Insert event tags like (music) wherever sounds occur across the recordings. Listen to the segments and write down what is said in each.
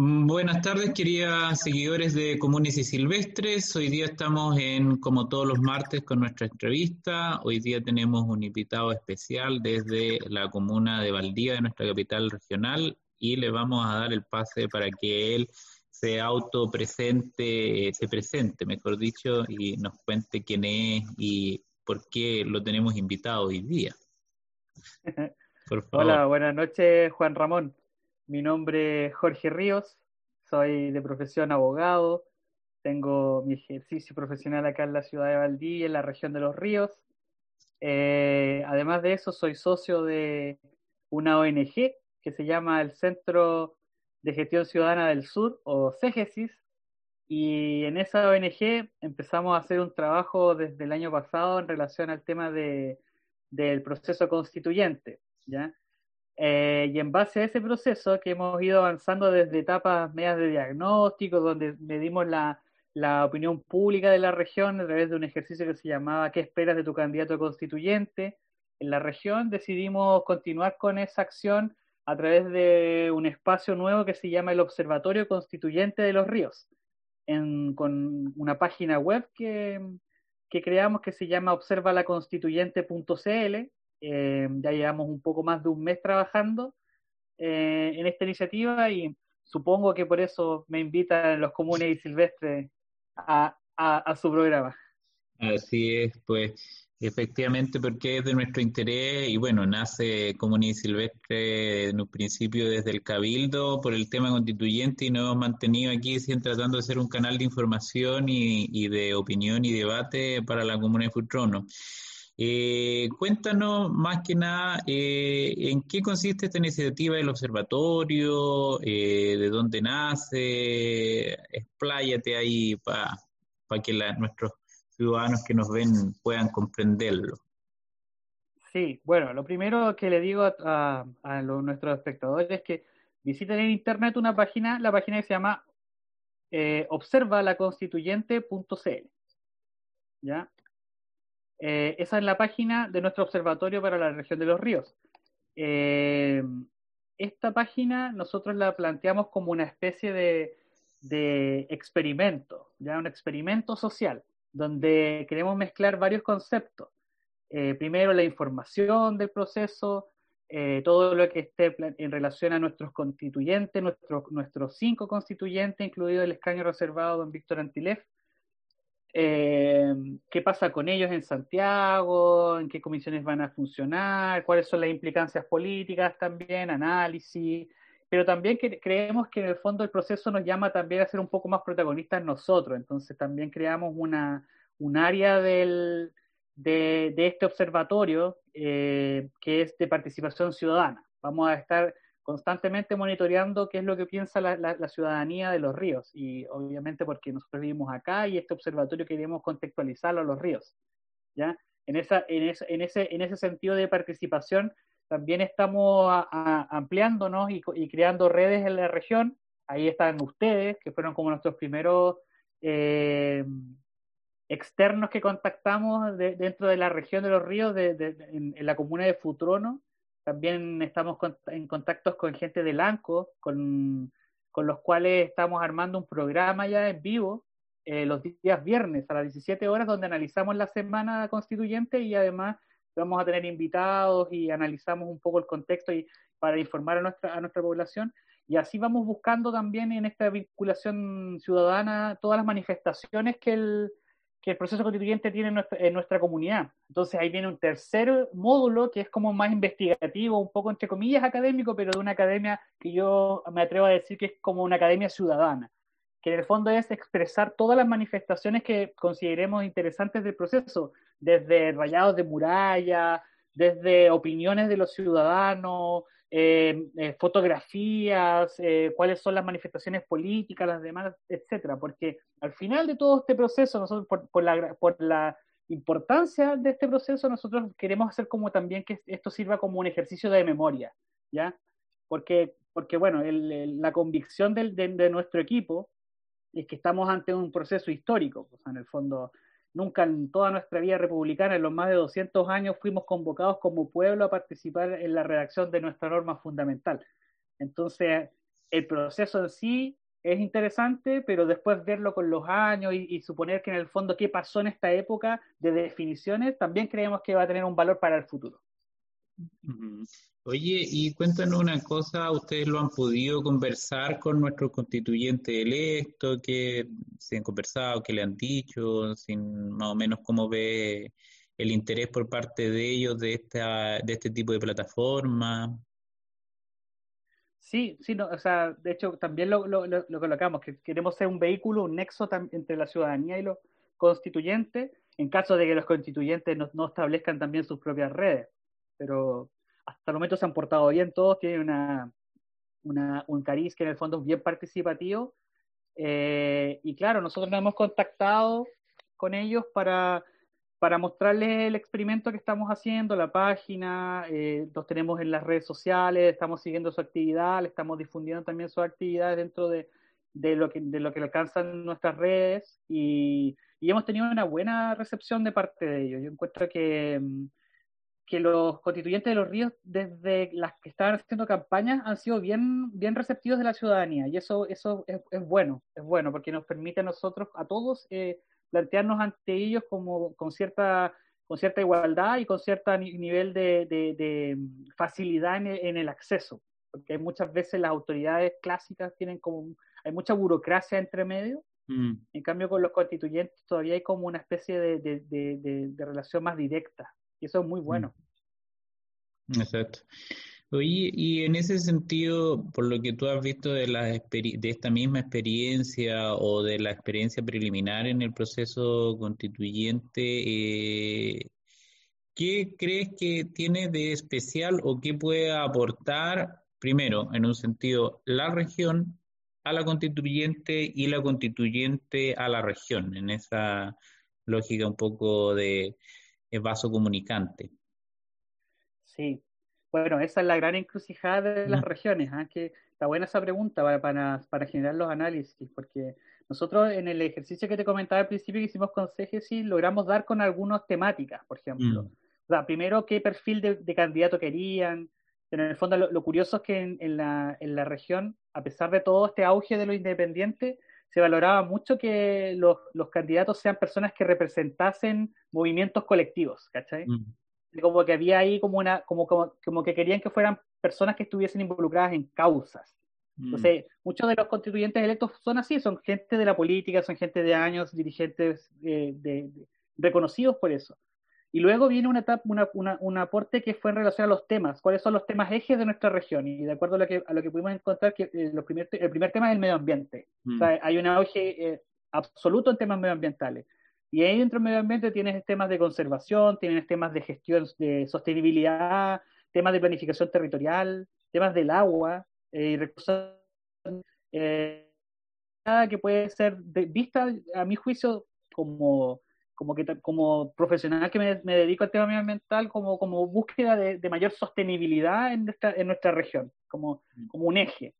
Buenas tardes, queridas seguidores de Comunes y Silvestres. Hoy día estamos en, como todos los martes, con nuestra entrevista. Hoy día tenemos un invitado especial desde la comuna de Valdía, de nuestra capital regional, y le vamos a dar el pase para que él se auto presente, se presente, mejor dicho, y nos cuente quién es y por qué lo tenemos invitado hoy día. (laughs) Hola, buenas noches, Juan Ramón. Mi nombre es Jorge Ríos, soy de profesión abogado, tengo mi ejercicio profesional acá en la ciudad de Valdivia, en la región de los ríos. Eh, además de eso, soy socio de una ONG que se llama el Centro de Gestión Ciudadana del Sur, o CEGESIS, y en esa ONG empezamos a hacer un trabajo desde el año pasado en relación al tema de, del proceso constituyente. ¿ya? Eh, y en base a ese proceso que hemos ido avanzando desde etapas medias de diagnóstico, donde medimos la, la opinión pública de la región a través de un ejercicio que se llamaba ¿Qué esperas de tu candidato constituyente? En la región decidimos continuar con esa acción a través de un espacio nuevo que se llama el Observatorio Constituyente de los Ríos, con una página web que, que creamos que se llama observalaconstituyente.cl eh, ya llevamos un poco más de un mes trabajando eh, en esta iniciativa y supongo que por eso me invitan los comunes y silvestres a, a, su programa. Así es, pues efectivamente porque es de nuestro interés y bueno, nace Comunes y Silvestre en un principio desde el Cabildo por el tema constituyente y nos hemos mantenido aquí siempre tratando de ser un canal de información y, y de opinión y debate para la Comuna de Futrono. Eh, cuéntanos más que nada eh, en qué consiste esta iniciativa del observatorio, eh, de dónde nace, expláyate ahí para que nuestros ciudadanos que nos ven puedan comprenderlo. Sí, bueno, lo primero que le digo a, nuestros espectadores es que visiten en internet una página, la página que se llama observalaconstituyente.cl. ¿Ya? Eh, esa es la página de nuestro observatorio para la región de los ríos. Eh, esta página nosotros la planteamos como una especie de, experimento, ya un experimento social, donde queremos mezclar varios conceptos. Eh, primero, la información del proceso, todo lo que esté en relación a nuestros constituyentes, nuestros cinco constituyentes, incluido el escaño reservado don Víctor Antilef, eh, qué pasa con ellos en Santiago, en qué comisiones van a funcionar, cuáles son las implicancias políticas también, análisis, pero también creemos que en el fondo el proceso nos llama también a ser un poco más protagonistas nosotros, entonces también creamos una, un área del, de, este observatorio eh, que es de participación ciudadana. Vamos a estar constantemente monitoreando qué es lo que piensa la, ciudadanía de los ríos y obviamente porque nosotros vivimos acá y este observatorio queremos contextualizarlo a los ríos. ¿ya? En, esa, en, ese, en, ese, en ese sentido de participación también estamos ampliándonos y, creando redes en la región. Ahí están ustedes, que fueron como nuestros primeros eh, externos que contactamos dentro de la región de los ríos, en, en, la comuna de Futrono, también estamos en contactos con gente de Lanco, con, los cuales estamos armando un programa ya en vivo eh, los días viernes a las 17 horas, donde analizamos la semana constituyente y además vamos a tener invitados y analizamos un poco el contexto y para informar a nuestra, a nuestra población. Y así vamos buscando también en esta vinculación ciudadana todas las manifestaciones que el, que el proceso constituyente tiene en nuestra, comunidad. Entonces ahí viene un tercer módulo que es como más investigativo, un poco entre comillas académico, pero de una academia que yo me atrevo a decir que es como una academia ciudadana, que en el fondo es expresar todas las manifestaciones que consideremos interesantes del proceso, desde rayados de muralla, desde opiniones de los ciudadanos, eh, eh, fotografías, eh, cuáles son las manifestaciones políticas, las demandas, etcétera, porque al final de todo este proceso, nosotros por, la, por la importancia de este proceso, nosotros queremos hacer como también que esto sirva como un ejercicio de memoria, ¿ya? Porque, porque bueno, la convicción del, de, nuestro equipo es que estamos ante un proceso histórico, o en el fondo, Nunca en toda nuestra vida republicana, en los más de 200 años, fuimos convocados como pueblo a participar en la redacción de nuestra norma fundamental. Entonces, el proceso en sí es interesante, pero después verlo con los años y, suponer que en el fondo qué pasó en esta época de definiciones, también creemos que va a tener un valor para el futuro. Oye, y cuéntanos una cosa, ¿ustedes lo han podido conversar con nuestros constituyentes electos? ¿Qué se han conversado? ¿Qué le han dicho? Sin, más o menos cómo ve el interés por parte de ellos de, esta, de este tipo de plataforma. Sí, sí, no, o sea, de hecho también lo, colocamos, que queremos ser un vehículo, un nexo entre la ciudadanía y los constituyentes, en caso de que los constituyentes no, no establezcan también sus propias redes. Pero hasta el momento se han portado bien todos, tienen una, una un cariz que en el fondo es bien participativo. Eh, y claro, nosotros nos hemos contactado con ellos para para mostrarles el experimento que estamos haciendo, la página, eh, los tenemos en las redes sociales, estamos siguiendo su actividad, le estamos difundiendo también su actividad dentro de, de, lo, que, de lo que alcanzan nuestras redes y, y, hemos tenido una buena recepción de parte de ellos. Yo encuentro que, que los constituyentes de los ríos, desde las que estaban haciendo campañas, han sido bien, bien receptivos de la ciudadanía y eso, eso es, es bueno, es bueno porque nos permite a nosotros, a todos, eh, plantearnos ante ellos como con cierta con cierta igualdad y con cierto nivel de, de, facilidad en el, acceso, porque muchas veces las autoridades clásicas tienen como, hay mucha burocracia entre medio, mm. en cambio con los constituyentes todavía hay como una especie de, relación más directa, y eso es muy bueno. Mm. Exacto. Oye, y en ese sentido, por lo que tú has visto de, la de esta misma experiencia o de la experiencia preliminar en el proceso constituyente, eh, ¿qué crees que tiene de especial o qué puede aportar, primero, en un sentido, la región a la constituyente y la constituyente a la región, en esa lógica un poco de vaso comunicante? Sí, bueno, esa es la gran encrucijada de las regiones, ¿ah? que está buena esa pregunta para, para, generar los análisis, porque nosotros en el ejercicio que te comentaba al principio que hicimos con CGC logramos dar con algunas temáticas, por ejemplo. Mm. O sea, primero, qué perfil de, candidato querían, pero en el fondo lo, curioso es que en, la, en la región, a pesar de todo este auge de lo independiente, se valoraba mucho que los, los candidatos sean personas que representasen movimientos colectivos, ¿cachai? Mm como que había ahí como una, como, como, como que querían que fueran personas que estuviesen involucradas en causas. Mm. Entonces, muchos de los constituyentes electos son así, son gente de la política, son gente de años, dirigentes eh, de, reconocidos por eso. Y luego viene una etapa, una, una, un aporte que fue en relación a los temas, cuáles son los temas ejes de nuestra región. Y de acuerdo a lo que, a lo que pudimos encontrar, que eh, los primer, el primer tema es el medio ambiente. O sea, mm. hay un auge eh, absoluto en temas medioambientales. Y ahí dentro del medio ambiente tienes temas de conservación, tienes temas de gestión de sostenibilidad, temas de planificación territorial, temas del agua eh, y recursos eh, que puede ser vista a mi juicio como como que como profesional que me, dedico al tema medioambiental como, como búsqueda de, mayor sostenibilidad en nuestra, en nuestra región, como, mm. como un eje.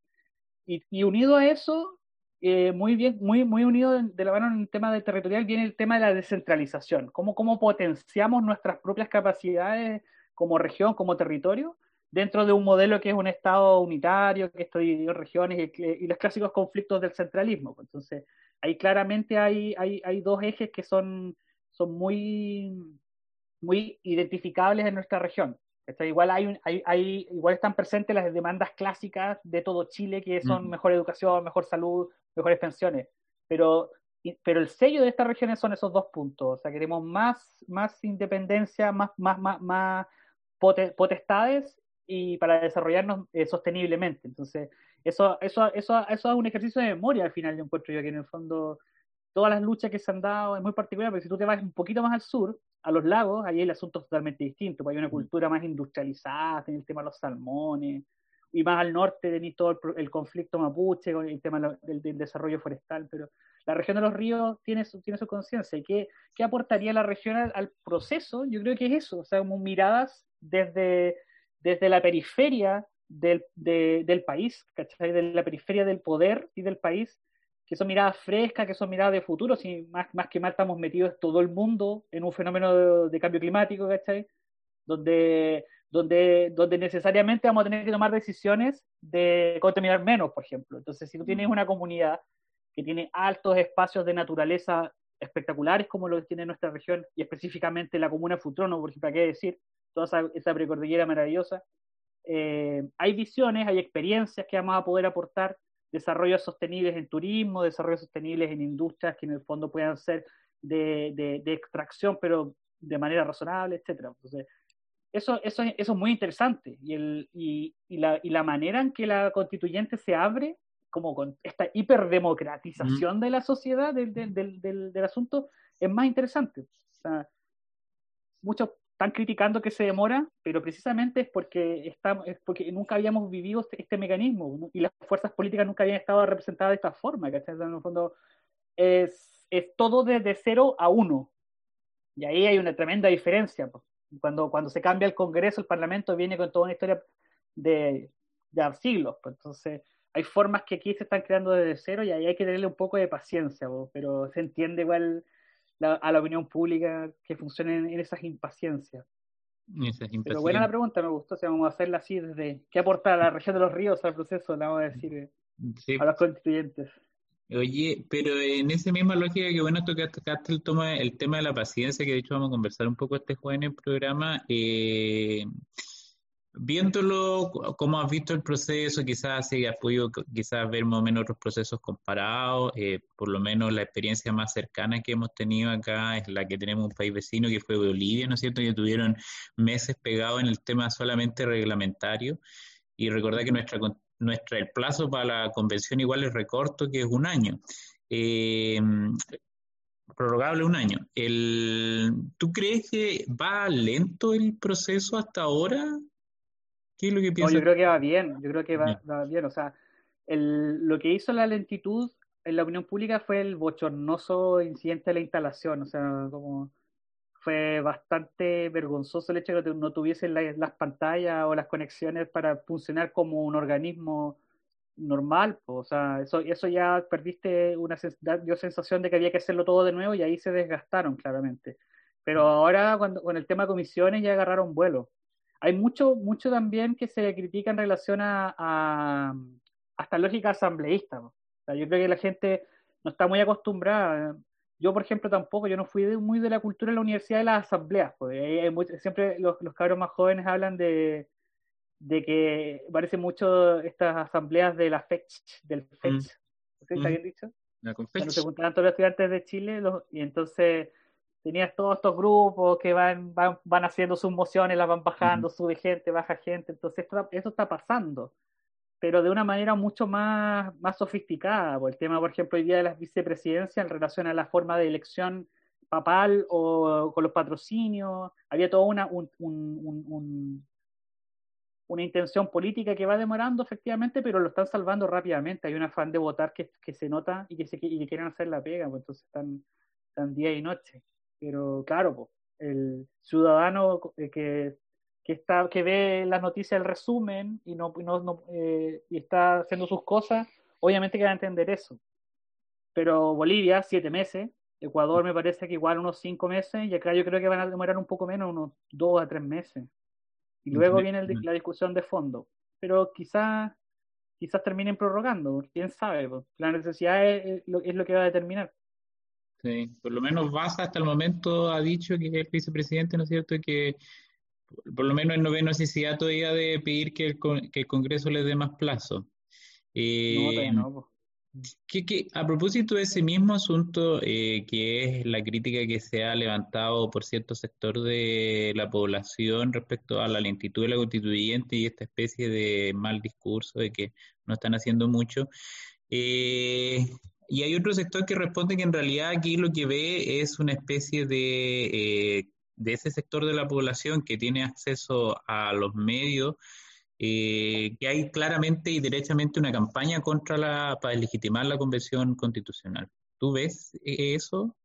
Y, y unido a eso, eh, muy bien, muy, muy unido de la mano en el tema de territorial viene el tema de la descentralización, cómo, cómo potenciamos nuestras propias capacidades como región, como territorio, dentro de un modelo que es un Estado unitario, que está dividido en regiones y, los clásicos conflictos del centralismo. Entonces, ahí claramente hay, hay, hay dos ejes que son, son muy, muy identificables en nuestra región. Igual, hay, hay, hay, igual están presentes las demandas clásicas de todo Chile, que son mejor educación, mejor salud, mejores pensiones. Pero, pero el sello de estas regiones son esos dos puntos. O sea, queremos más, más independencia, más, más, más, más potestades y para desarrollarnos eh, sosteniblemente. Entonces, eso, eso, eso, eso es un ejercicio de memoria al final, yo encuentro yo que en el fondo todas las luchas que se han dado es muy particular, porque si tú te vas un poquito más al sur, a los lagos, ahí el asunto es totalmente distinto, porque hay una cultura más industrializada, tiene el tema de los salmones, y más al norte tenéis todo el, conflicto mapuche con el tema del, desarrollo forestal, pero la región de los ríos tiene su, tiene su conciencia. ¿Y qué, qué, aportaría la región al, proceso? Yo creo que es eso, o sea, como miradas desde, desde la periferia del, del país, ¿cachai? De la periferia del poder y del país, que son miradas frescas, que son miradas de futuro, si más, más que mal estamos metidos todo el mundo en un fenómeno de, cambio climático, ¿cachai? Donde, donde, donde necesariamente vamos a tener que tomar decisiones de contaminar menos, por ejemplo. Entonces, si tú tienes una comunidad que tiene altos espacios de naturaleza espectaculares como los que tiene nuestra región, y específicamente la comuna Futrono, por ejemplo, ¿qué decir? Toda esa, esa precordillera maravillosa. Eh, hay visiones, hay experiencias que vamos a poder aportar, desarrollos sostenibles en turismo, desarrollos sostenibles en industrias que en el fondo puedan ser de, de, de extracción, pero de manera razonable, etcétera. Entonces, eso, eso, eso es muy interesante. Y, el, y, y, la, y la manera en que la constituyente se abre, como con esta hiperdemocratización de la sociedad, del, del, del, del, asunto, es más interesante. O sea, muchos están criticando que se demora, pero precisamente es porque, estamos, es porque nunca habíamos vivido este, este mecanismo y las fuerzas políticas nunca habían estado representadas de esta forma. ¿cachai? En el fondo es, es todo desde cero a uno. Y ahí hay una tremenda diferencia. Cuando, cuando se cambia el Congreso, el Parlamento viene con toda una historia de, de siglos. Pues. Entonces, hay formas que aquí se están creando desde cero y ahí hay que tenerle un poco de paciencia, pero se entiende igual la, a la opinión pública que funcionen en esas impaciencias. Pero buena la pregunta, me gustó, o sea, vamos a hacerla así desde qué aporta la región de los ríos al proceso, le vamos a decir sí. a los constituyentes. Oye, pero en esa misma lógica que bueno tocaste el, toma, el tema de la paciencia, que de hecho vamos a conversar un poco este jueves en el programa, eh, viéndolo, cómo has visto el proceso, quizás si has podido quizás ver más o menos otros procesos comparados, eh, por lo menos la experiencia más cercana que hemos tenido acá es la que tenemos un país vecino que fue Bolivia, ¿no es cierto? Que tuvieron meses pegados en el tema solamente reglamentario y recordar que nuestra nuestra, el plazo para la convención igual es recorto, que es un año. Eh, prorrogable un año. El, ¿Tú crees que va lento el proceso hasta ahora? ¿Qué es lo que piensas? No, yo creo que va bien, yo creo que va, va bien. O sea, el, lo que hizo la lentitud en la opinión pública fue el bochornoso incidente de la instalación. O sea, como fue bastante vergonzoso el hecho de que no tuviesen las pantallas o las conexiones para funcionar como un organismo normal. O sea, eso, eso ya perdiste una dio sensación de que había que hacerlo todo de nuevo y ahí se desgastaron claramente. Pero ahora cuando, con el tema de comisiones ya agarraron vuelo. Hay mucho, mucho también que se critica en relación a, a hasta lógica asambleísta. O sea, yo creo que la gente no está muy acostumbrada yo, por ejemplo, tampoco, yo no fui muy de la cultura en la universidad de las asambleas. Pues. siempre los, los cabros más jóvenes hablan de, de que parece mucho estas asambleas de la FECH, del FECH. Mm. ¿Sí, ¿Está mm. bien dicho? La se juntaban todos los estudiantes de Chile y entonces tenías todos estos grupos que van, van, van haciendo sus mociones, las van bajando, sube gente, baja gente. Entonces, esto, eso está pasando pero de una manera mucho más, más sofisticada. Por el tema, por ejemplo, hoy día de las vicepresidencias en relación a la forma de elección papal o con los patrocinios, había toda una, un, un, un, una intención política que va demorando efectivamente, pero lo están salvando rápidamente. Hay un afán de votar que, que se nota y que, se, y que quieren hacer la pega, pues entonces están, están día y noche. Pero claro, pues, el ciudadano eh, que que, está, que ve las noticias, el resumen y, no, no, no eh, y está haciendo sus cosas, obviamente que va a entender eso. Pero Bolivia, siete meses, Ecuador me parece que igual unos cinco meses, y acá yo creo que van a demorar un poco menos, unos dos a tres meses. Y luego viene el, la discusión de fondo. Pero quizás quizás terminen prorrogando, quién sabe. La necesidad es, es, lo, que va a determinar. Sí, por lo menos Baza hasta el momento ha dicho que el vicepresidente, ¿no es cierto?, que por lo menos no ve necesidad todavía de pedir que el, que el Congreso le dé más plazo. Eh, no, que, a propósito de ese mismo asunto, eh, que es la crítica que se ha levantado por cierto sector de la población respecto a la lentitud de la constituyente y esta especie de mal discurso de que no están haciendo mucho, eh, y hay otro sector que responde que en realidad aquí lo que ve es una especie de de ese sector de la población que tiene acceso a los medios, eh, que hay claramente y derechamente una campaña contra la, para legitimar la convención constitucional. ¿Tú ves eso?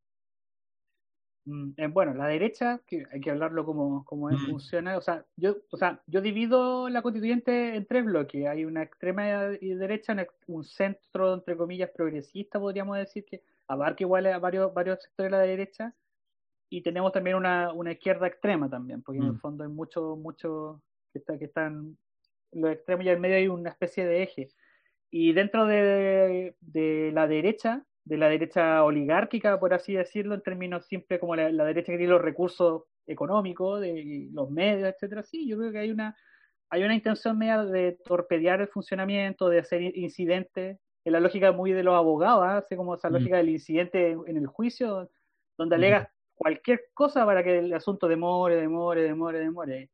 Mm, eh, bueno, la derecha, que hay que hablarlo como, como mm. funciona, o sea, yo, o sea, yo divido la constituyente en tres bloques. Hay una extrema derecha, un centro, entre comillas, progresista, podríamos decir, que abarca igual a varios, varios sectores de la derecha, y tenemos también una, una izquierda extrema también, porque en el mm. fondo hay mucho, mucho, que, está, que están los extremos y al medio hay una especie de eje. Y dentro de, de la derecha, de la derecha oligárquica, por así decirlo, en términos siempre como la, derecha que tiene los recursos económicos, de los medios, etcétera, sí, yo creo que hay una, hay una intención media de torpedear el funcionamiento, de hacer incidentes, en la lógica muy de los abogados, ¿ah? así como esa mm. lógica del incidente en, el juicio, donde alegas cualquier cosa para que el asunto demore, demore, demore, demore.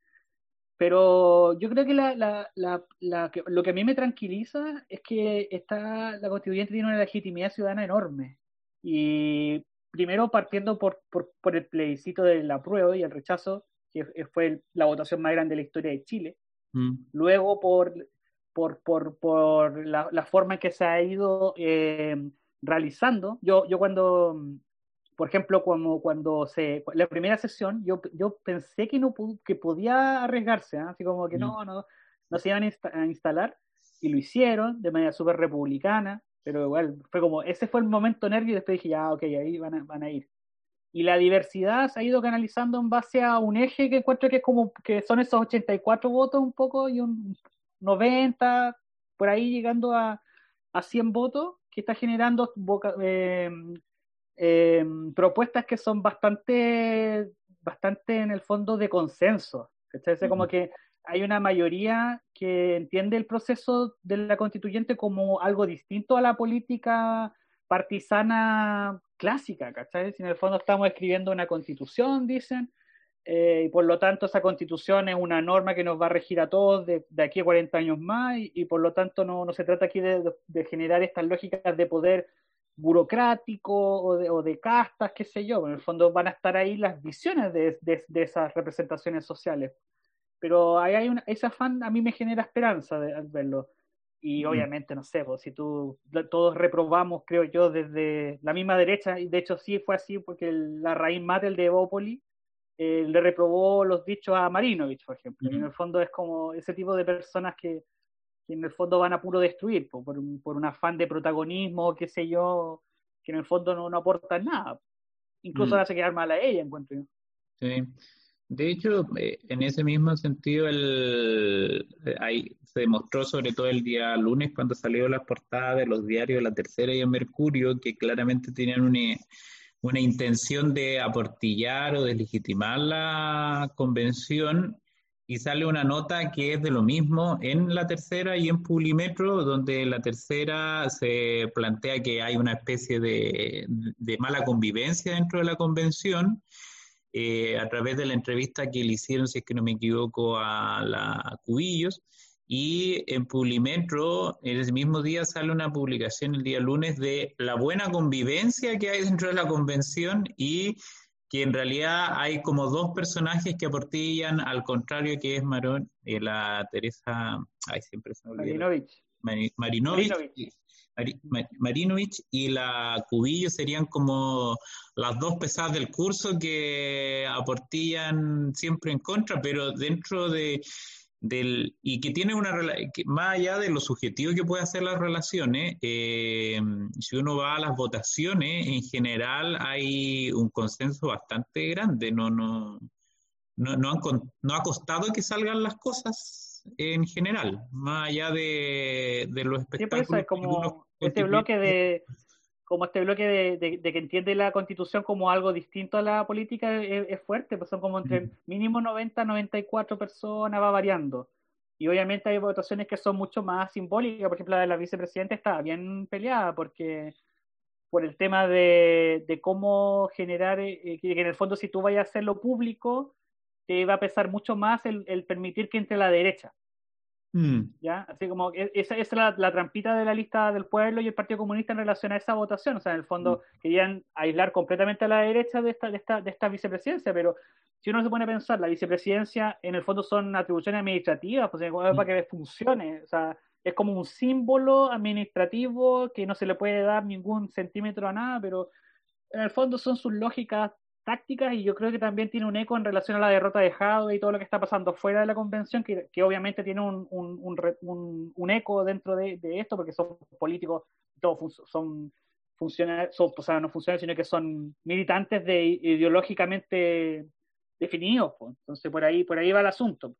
Pero yo creo que, la, la, la, lo que a mí me tranquiliza es que está, la constituyente tiene una legitimidad ciudadana enorme. Y primero partiendo por, por, por el plebiscito del apruebo y el rechazo, que fue la votación más grande de la historia de Chile. Mm. Luego por, por, por, por la, la, forma en que se ha ido eh, realizando. Yo, yo cuando por ejemplo, como cuando se la primera sesión, yo, yo pensé que no que podía arriesgarse, ¿ah? así como que mm. no, no, no se iban a, instalar y lo hicieron de manera súper republicana, pero igual fue como ese fue el momento nervio y después dije ya, ok, ahí van a, van a ir. Y la diversidad se ha ido canalizando en base a un eje que encuentro que es como que son esos 84 votos un poco y un 90 por ahí llegando a, a 100 votos que está generando eh, eh, propuestas que son bastante, bastante en el fondo de consenso. Como que hay una mayoría que entiende el proceso de la constituyente como algo distinto a la política partisana clásica, ¿cachai? Si en el fondo estamos escribiendo una constitución, dicen, eh, y por lo tanto esa constitución es una norma que nos va a regir a todos de, aquí a 40 años más, y, por lo tanto no, no se trata aquí de, de, generar estas lógicas de poder burocrático o de, o de, castas, qué sé yo. En el fondo van a estar ahí las visiones de, de, esas representaciones sociales. Pero ahí hay una, ese afán a mí me genera esperanza de, al verlo. Y obviamente, no sé, pues, si tú, todos reprobamos, creo yo, desde la misma derecha, y de hecho sí fue así, porque la raíz mater de Evópoli eh, le reprobó los dichos a Marinovich, por ejemplo. Y en el fondo es como ese tipo de personas que, que en el fondo van a puro destruir, por, por un afán de protagonismo, qué sé yo, que en el fondo no, no aportan nada. Incluso mm. hace quedar mal a ella, encuentro yo. Sí. De hecho, eh, en ese mismo sentido, el, ahí se demostró sobre todo el día lunes cuando salió las portadas de los diarios La Tercera y El Mercurio, que claramente tenían una, una intención de aportillar o deslegitimar la convención y sale una nota que es de lo mismo en la tercera y en Publimetro, donde la tercera se plantea que hay una especie de, mala convivencia dentro de la convención, eh, a través de la entrevista que le hicieron, si es que no me equivoco, a la Cubillos, y en Publimetro, en ese mismo día sale una publicación el día lunes de la buena convivencia que hay dentro de la convención y que en realidad hay como dos personajes que aportillan al contrario que es Marón, eh, la Teresa, ay, siempre se me Marinovich. Marinovich. Marinovich. y la Cubillo serían como las dos pesadas del curso que aportillan siempre en contra, pero dentro de, del, y que tiene una que más allá de lo subjetivo que puede hacer las relaciones, eh, si uno va a las votaciones, en general hay un consenso bastante grande, no, no, no, no, ha costado que salgan las cosas en general, más allá de, de los espectáculos. como este bloque de como este bloque de, que entiende la constitución como algo distinto a la política es, fuerte, pues son como entre mínimo 90, 94 personas, va variando. Y obviamente hay votaciones que son mucho más simbólicas, por ejemplo la de la vicepresidenta está bien peleada porque por el tema de, cómo generar, eh, que en el fondo si tú vayas a hacerlo público, te va a pesar mucho más el permitir que entre la derecha. Mm. ¿Ya? Así como e, esa, es la, trampita de la lista del pueblo y el Partido Comunista en relación a esa votación. O sea, en el fondo mm. querían aislar completamente a la derecha de esta, de esta, de esta vicepresidencia, pero si uno se pone a pensar, la vicepresidencia en el fondo son atribuciones administrativas, pues para mm. que funcione. O sea, es como un símbolo administrativo que no se le puede dar ningún centímetro a nada, pero en el fondo son sus lógicas tácticas y yo creo que también tiene un eco en relación a la derrota de Jadwe y todo lo que está pasando fuera de la convención, que, que obviamente tiene un, un, un, eco dentro de, esto, porque son políticos, todos son funcionarios, o sea, no funcionarios, sino que son militantes de ideológicamente definidos. Entonces, por ahí, por ahí va el asunto.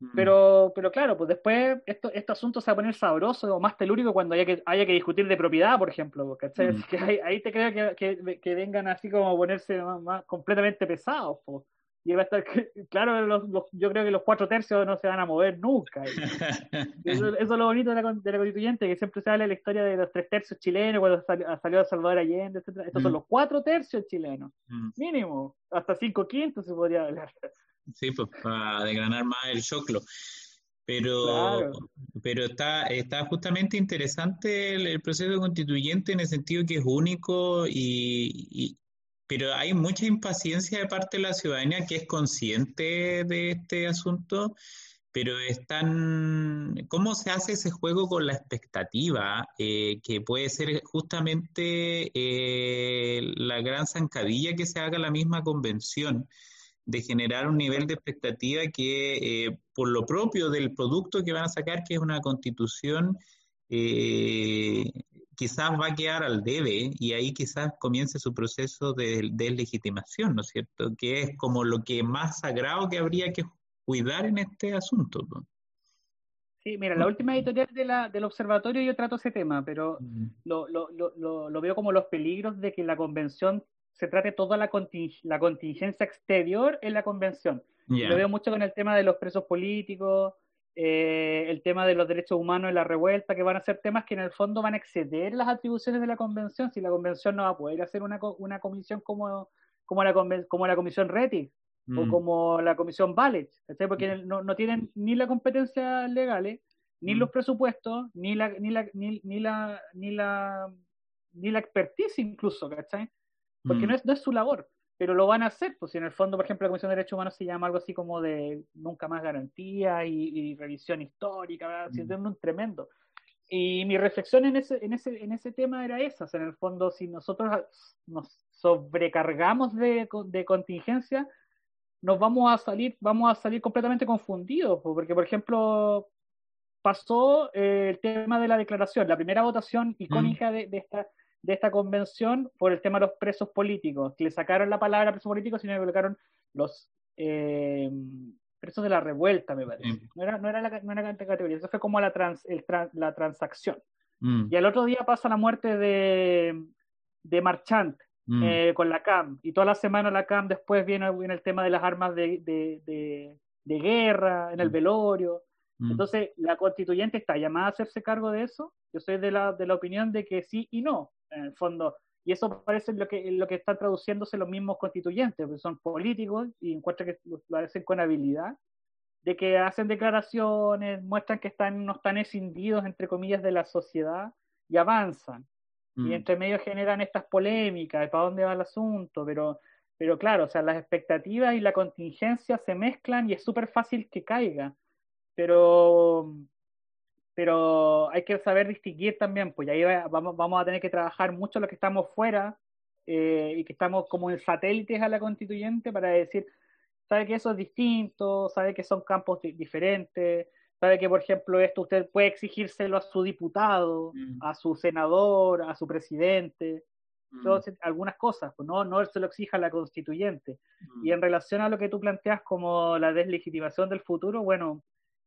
Mm. Pero, pero claro, pues después esto, este asunto se va a poner sabroso o más telúrico cuando haya que, haya que discutir de propiedad, por ejemplo. ¿cachai? Mm. (laughs) Que ahí, te creo que, que, vengan así como a ponerse más, completamente pesados. Y va a estar, (laughs) claro, los, yo creo que los cuatro tercios no se van a mover nunca. (laughs) Eso, es lo bonito de la, de la, constituyente, que siempre se habla de la historia de los tres tercios chilenos, cuando salió, salió Salvador Allende, etc. Estos son mm. los cuatro tercios chilenos, mínimo. Hasta cinco quintos se podría hablar. Sí, pues para desgranar más el choclo. Pero, pero está, está justamente interesante el, proceso constituyente en el sentido que es único y, pero hay mucha impaciencia de parte de la ciudadanía que es consciente de este asunto, pero están, ¿cómo se hace ese juego con la expectativa? Eh, que puede ser justamente eh, la gran zancadilla que se haga la misma convención de generar un nivel de expectativa que eh, por lo propio del producto que van a sacar, que es una constitución, eh, quizás va a quedar al debe y ahí quizás comience su proceso de deslegitimación, ¿no es cierto? Que es como lo que más sagrado que habría que cuidar en este asunto. Sí, mira, la última editorial de la, del observatorio yo trato ese tema, pero lo, lo, lo, lo, veo como los peligros de que la convención se trate toda la, la contingencia exterior en la convención. Lo veo mucho con el tema de los presos políticos, eh, el tema de los derechos humanos en la revuelta, que van a ser temas que en el fondo van a exceder las atribuciones de la convención, si la convención no va a poder hacer una, una comisión como, como, la, como la comisión RETI o mm. como la comisión Ballet, porque no, no, tienen ni la competencia legal, ni mm. los presupuestos, ni la, ni la, ni, ni la, ni la, ni la expertise incluso, ¿cachai? Porque mm. no, es, no es su labor, pero lo van a hacer, pues si en el fondo, por ejemplo, la Comisión de Derechos Humanos se llama algo así como de nunca más garantía y, revisión histórica, mm. es un tremendo. Y mi reflexión en ese, en ese, en ese tema era esa, en el fondo, si nosotros nos sobrecargamos de, de contingencia, nos vamos a salir, vamos a salir completamente confundidos, porque por ejemplo pasó eh, el tema de la declaración, la primera votación icónica mm. de, de, esta, de esta convención por el tema de los presos políticos, que le sacaron la palabra presos políticos, sino que colocaron los eh, presos de la revuelta, me parece. No, era, no, era la, no era categoría, eso fue como la, trans, el, la transacción. Mm. Y al otro día pasa la muerte de, de Marchant mm. eh, con la CAM, y toda la semana la CAM después viene, viene el tema de las armas de, de, de, guerra en el mm. velorio. Entonces, la constituyente está llamada a hacerse cargo de eso. Yo soy de la, de la opinión de que sí y no en el fondo. Y eso parece lo que, lo que están traduciéndose los mismos constituyentes, porque son políticos y encuentran que lo hacen con habilidad, de que hacen declaraciones, muestran que están, no están escindidos, entre comillas, de la sociedad y avanzan. Y mm. entre medio generan estas polémicas de para dónde va el asunto, pero, pero claro, o sea, las expectativas y la contingencia se mezclan y es súper fácil que caiga. Pero pero hay que saber distinguir también, pues ahí vamos, vamos a tener que trabajar mucho los que estamos fuera eh, y que estamos como en satélites a la constituyente para decir, sabe que eso es distinto, sabe que son campos diferentes, sabe que, por ejemplo, esto usted puede exigírselo a su diputado, mm. a su senador, a su presidente, mm. algunas cosas, pues no, no se lo exija a la constituyente. Mm. Y en relación a lo que tú planteas como la deslegitimación del futuro, bueno,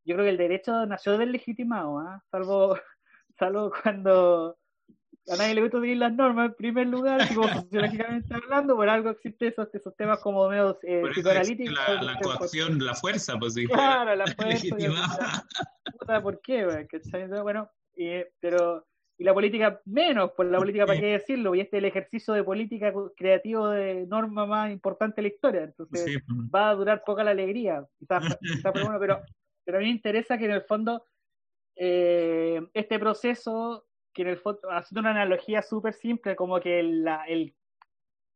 yo creo que el derecho nació deslegitimado, ¿ah? salvo, (laughs) salvo cuando a nadie le gusta seguir las normas en primer lugar, como sociológicamente hablando, por algo existe esos, esos temas como medios eh, psicoanalíticos. La, la coacción, la fuerza, pues sí. Claro, la fuerza. (laughs) ¿Por qué? Bueno, pero y la política menos, pues la política, ¿para qué decirlo? Y este es el ejercicio de política creativo de norma más importante de la historia, entonces pues. va a durar poca la alegría, quizás, quizás pero bueno, pero pero a mí me interesa que en el fondo eh, este proceso, que en el fondo, haciendo una analogía súper simple, como que el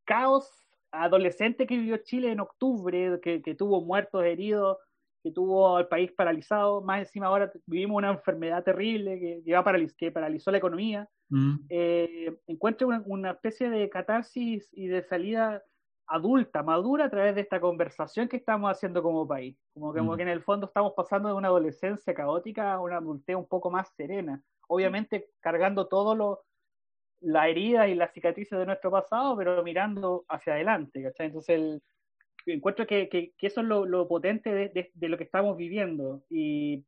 caos adolescente que vivió Chile en octubre, que, tuvo muertos, heridos, que tuvo el país paralizado, más encima ahora vivimos una enfermedad terrible que, que paralizó la economía, mm. eh, encuentra una, especie de catarsis y de salida adulta, madura a través de esta conversación que estamos haciendo como país. Como, mm. que en el fondo estamos pasando de una adolescencia caótica a una adultez un poco más serena. Obviamente cargando todo lo, la herida y las cicatrices de nuestro pasado, pero mirando hacia adelante, ¿cachai? Entonces, encuentro que, que, eso es lo, potente de, de, lo que estamos viviendo y